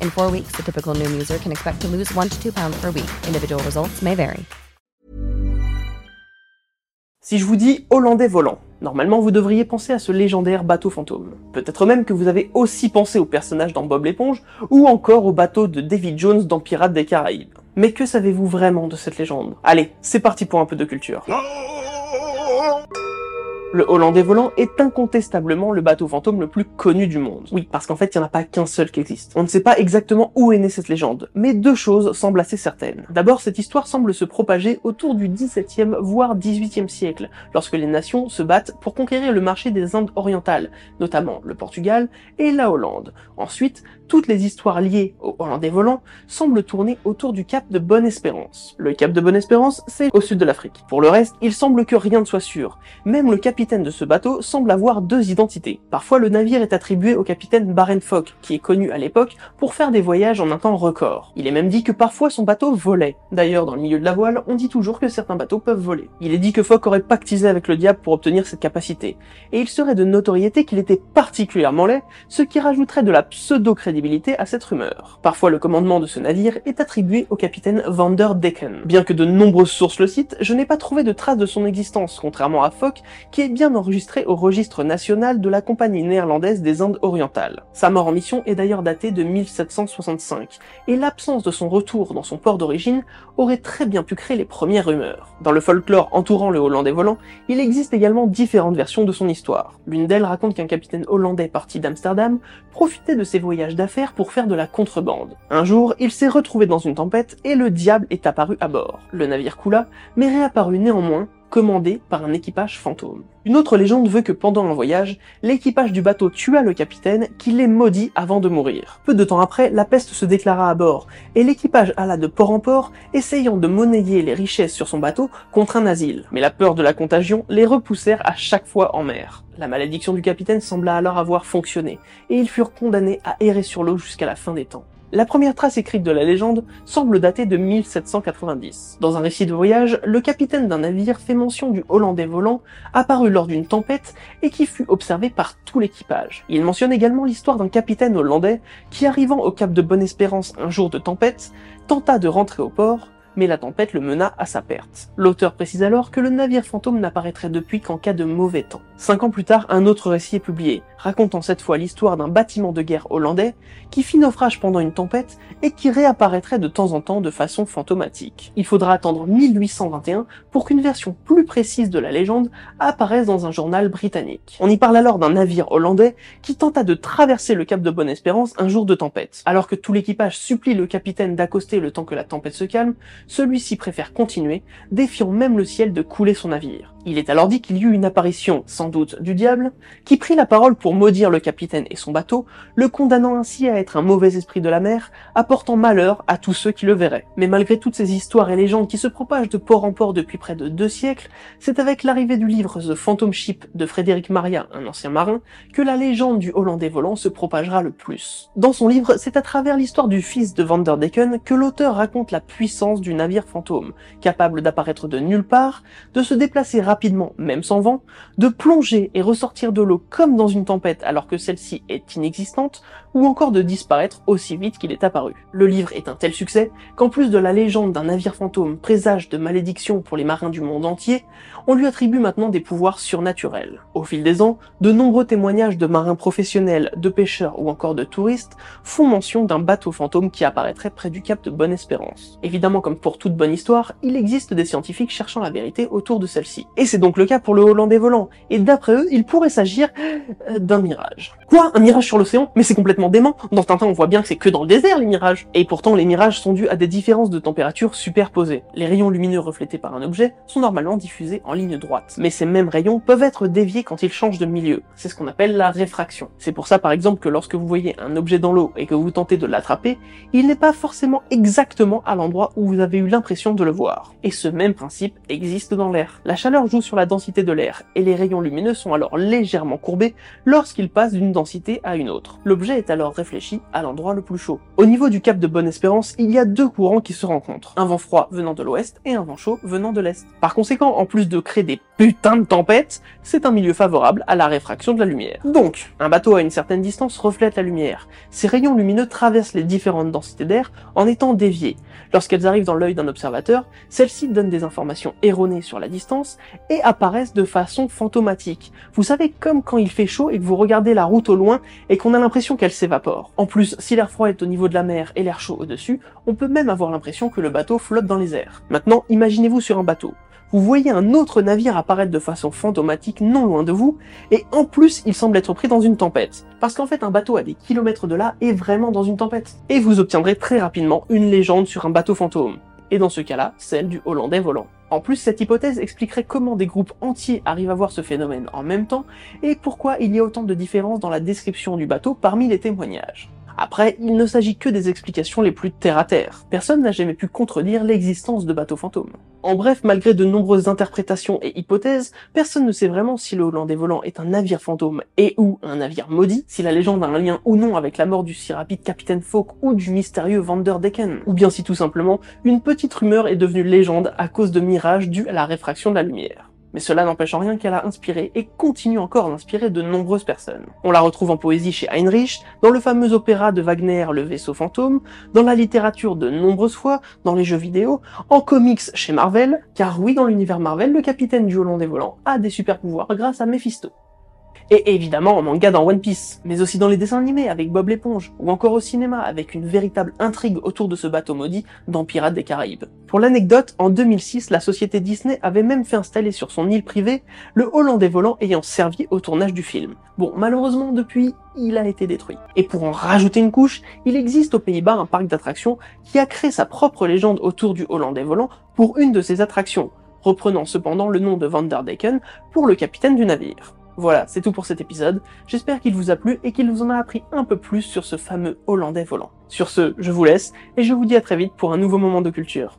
In four weeks, the typical Noom user can expect to lose one to two pounds per week. Individual results may vary. Si je vous dis Hollandais volant, normalement vous devriez penser à ce légendaire bateau fantôme. Peut-être même que vous avez aussi pensé au personnage dans Bob l'éponge, ou encore au bateau de David Jones dans Pirates des Caraïbes. Mais que savez-vous vraiment de cette légende? Allez, c'est parti pour un peu de culture. Le Hollandais volant est incontestablement le bateau fantôme le plus connu du monde. Oui, parce qu'en fait, il n'y en a pas qu'un seul qui existe. On ne sait pas exactement où est née cette légende, mais deux choses semblent assez certaines. D'abord, cette histoire semble se propager autour du XVIIe voire XVIIIe siècle, lorsque les nations se battent pour conquérir le marché des Indes orientales, notamment le Portugal et la Hollande. Ensuite, toutes les histoires liées au Hollandais volant semblent tourner autour du cap de Bonne-Espérance. Le cap de Bonne-Espérance, c'est au sud de l'Afrique. Pour le reste, il semble que rien ne soit sûr. Même le capitaine de ce bateau semble avoir deux identités. Parfois, le navire est attribué au capitaine Baren Fock, qui est connu à l'époque pour faire des voyages en un temps record. Il est même dit que parfois son bateau volait. D'ailleurs, dans le milieu de la voile, on dit toujours que certains bateaux peuvent voler. Il est dit que Fock aurait pactisé avec le diable pour obtenir cette capacité. Et il serait de notoriété qu'il était particulièrement laid, ce qui rajouterait de la pseudo-crédibilité à cette rumeur. Parfois le commandement de ce navire est attribué au capitaine Van der Decken. Bien que de nombreuses sources le citent, je n'ai pas trouvé de traces de son existence, contrairement à Fock, qui est bien enregistré au registre national de la compagnie néerlandaise des Indes orientales. Sa mort en mission est d'ailleurs datée de 1765, et l'absence de son retour dans son port d'origine aurait très bien pu créer les premières rumeurs. Dans le folklore entourant le Hollandais volant, il existe également différentes versions de son histoire. L'une d'elles raconte qu'un capitaine hollandais parti d'Amsterdam profitait de ses voyages d'affaires pour faire de la contrebande. Un jour, il s'est retrouvé dans une tempête et le diable est apparu à bord. Le navire coula, mais réapparut néanmoins commandé par un équipage fantôme. Une autre légende veut que pendant un voyage, l'équipage du bateau tua le capitaine qui les maudit avant de mourir. Peu de temps après, la peste se déclara à bord, et l'équipage alla de port en port, essayant de monnayer les richesses sur son bateau contre un asile. Mais la peur de la contagion les repoussèrent à chaque fois en mer. La malédiction du capitaine sembla alors avoir fonctionné, et ils furent condamnés à errer sur l'eau jusqu'à la fin des temps. La première trace écrite de la légende semble dater de 1790. Dans un récit de voyage, le capitaine d'un navire fait mention du Hollandais volant apparu lors d'une tempête et qui fut observé par tout l'équipage. Il mentionne également l'histoire d'un capitaine hollandais qui arrivant au cap de Bonne-Espérance un jour de tempête, tenta de rentrer au port, mais la tempête le mena à sa perte. L'auteur précise alors que le navire fantôme n'apparaîtrait depuis qu'en cas de mauvais temps. Cinq ans plus tard, un autre récit est publié, racontant cette fois l'histoire d'un bâtiment de guerre hollandais qui fit naufrage pendant une tempête et qui réapparaîtrait de temps en temps de façon fantomatique. Il faudra attendre 1821 pour qu'une version plus précise de la légende apparaisse dans un journal britannique. On y parle alors d'un navire hollandais qui tenta de traverser le cap de Bonne-Espérance un jour de tempête. Alors que tout l'équipage supplie le capitaine d'accoster le temps que la tempête se calme, celui-ci préfère continuer, défiant même le ciel de couler son navire. Il est alors dit qu'il y eut une apparition, sans doute du diable, qui prit la parole pour maudire le capitaine et son bateau, le condamnant ainsi à être un mauvais esprit de la mer, apportant malheur à tous ceux qui le verraient. Mais malgré toutes ces histoires et légendes qui se propagent de port en port depuis près de deux siècles, c'est avec l'arrivée du livre The Phantom Ship de Frédéric Maria, un ancien marin, que la légende du Hollandais volant se propagera le plus. Dans son livre, c'est à travers l'histoire du fils de Vanderdecken que l'auteur raconte la puissance du navire fantôme, capable d'apparaître de nulle part, de se déplacer rapidement rapidement, même sans vent, de plonger et ressortir de l'eau comme dans une tempête alors que celle-ci est inexistante, ou encore de disparaître aussi vite qu'il est apparu. Le livre est un tel succès qu'en plus de la légende d'un navire fantôme présage de malédiction pour les marins du monde entier, on lui attribue maintenant des pouvoirs surnaturels. Au fil des ans, de nombreux témoignages de marins professionnels, de pêcheurs ou encore de touristes font mention d'un bateau fantôme qui apparaîtrait près du cap de Bonne-Espérance. Évidemment, comme pour toute bonne histoire, il existe des scientifiques cherchant la vérité autour de celle-ci. C'est donc le cas pour le Hollandais volant. Et d'après eux, il pourrait s'agir euh, d'un mirage. Quoi Un mirage sur l'océan? Mais c'est complètement dément. Dans Tintin, on voit bien que c'est que dans le désert les mirages. Et pourtant, les mirages sont dus à des différences de température superposées. Les rayons lumineux reflétés par un objet sont normalement diffusés en ligne droite. Mais ces mêmes rayons peuvent être déviés quand ils changent de milieu. C'est ce qu'on appelle la réfraction. C'est pour ça par exemple que lorsque vous voyez un objet dans l'eau et que vous tentez de l'attraper, il n'est pas forcément exactement à l'endroit où vous avez eu l'impression de le voir. Et ce même principe existe dans l'air. La chaleur joue sur la densité de l'air, et les rayons lumineux sont alors légèrement courbés lorsqu'ils passent d'une densité à une autre. L'objet est alors réfléchi à l'endroit le plus chaud. Au niveau du cap de Bonne-Espérance, il y a deux courants qui se rencontrent, un vent froid venant de l'ouest et un vent chaud venant de l'est. Par conséquent, en plus de créer des putains de tempêtes, c'est un milieu favorable à la réfraction de la lumière. Donc, un bateau à une certaine distance reflète la lumière. Ces rayons lumineux traversent les différentes densités d'air en étant déviés. Lorsqu'elles arrivent dans l'œil d'un observateur, celles-ci donnent des informations erronées sur la distance et apparaissent de façon fantomatique. Vous savez, comme quand il fait chaud et que vous regardez la route au loin et qu'on a l'impression qu'elle s'évapore. En plus, si l'air froid est au niveau de la mer et l'air chaud au-dessus, on peut même avoir l'impression que le bateau flotte dans les airs. Maintenant, imaginez-vous sur un bateau vous voyez un autre navire apparaître de façon fantomatique non loin de vous, et en plus il semble être pris dans une tempête. Parce qu'en fait un bateau à des kilomètres de là est vraiment dans une tempête. Et vous obtiendrez très rapidement une légende sur un bateau fantôme. Et dans ce cas-là, celle du Hollandais volant. En plus, cette hypothèse expliquerait comment des groupes entiers arrivent à voir ce phénomène en même temps, et pourquoi il y a autant de différences dans la description du bateau parmi les témoignages. Après, il ne s'agit que des explications les plus terre à terre. Personne n'a jamais pu contredire l'existence de bateaux fantômes. En bref, malgré de nombreuses interprétations et hypothèses, personne ne sait vraiment si le Hollandais volant est un navire fantôme et ou un navire maudit, si la légende a un lien ou non avec la mort du si rapide capitaine Falk ou du mystérieux Vanderdecken, ou bien si tout simplement une petite rumeur est devenue légende à cause de mirages dus à la réfraction de la lumière. Mais cela n'empêche en rien qu'elle a inspiré et continue encore d'inspirer de nombreuses personnes. On la retrouve en poésie chez Heinrich, dans le fameux opéra de Wagner Le vaisseau fantôme, dans la littérature de nombreuses fois, dans les jeux vidéo, en comics chez Marvel, car oui, dans l'univers Marvel, le capitaine du Hollandais volant a des super pouvoirs grâce à Mephisto et évidemment en manga dans One Piece, mais aussi dans les dessins animés avec Bob l'éponge, ou encore au cinéma avec une véritable intrigue autour de ce bateau maudit dans Pirates des Caraïbes. Pour l'anecdote, en 2006, la société Disney avait même fait installer sur son île privée le Hollandais volant ayant servi au tournage du film. Bon, malheureusement depuis, il a été détruit. Et pour en rajouter une couche, il existe aux Pays-Bas un parc d'attractions qui a créé sa propre légende autour du Hollandais volant pour une de ses attractions, reprenant cependant le nom de Vanderdecken pour le capitaine du navire. Voilà, c'est tout pour cet épisode. J'espère qu'il vous a plu et qu'il vous en a appris un peu plus sur ce fameux Hollandais volant. Sur ce, je vous laisse et je vous dis à très vite pour un nouveau moment de culture.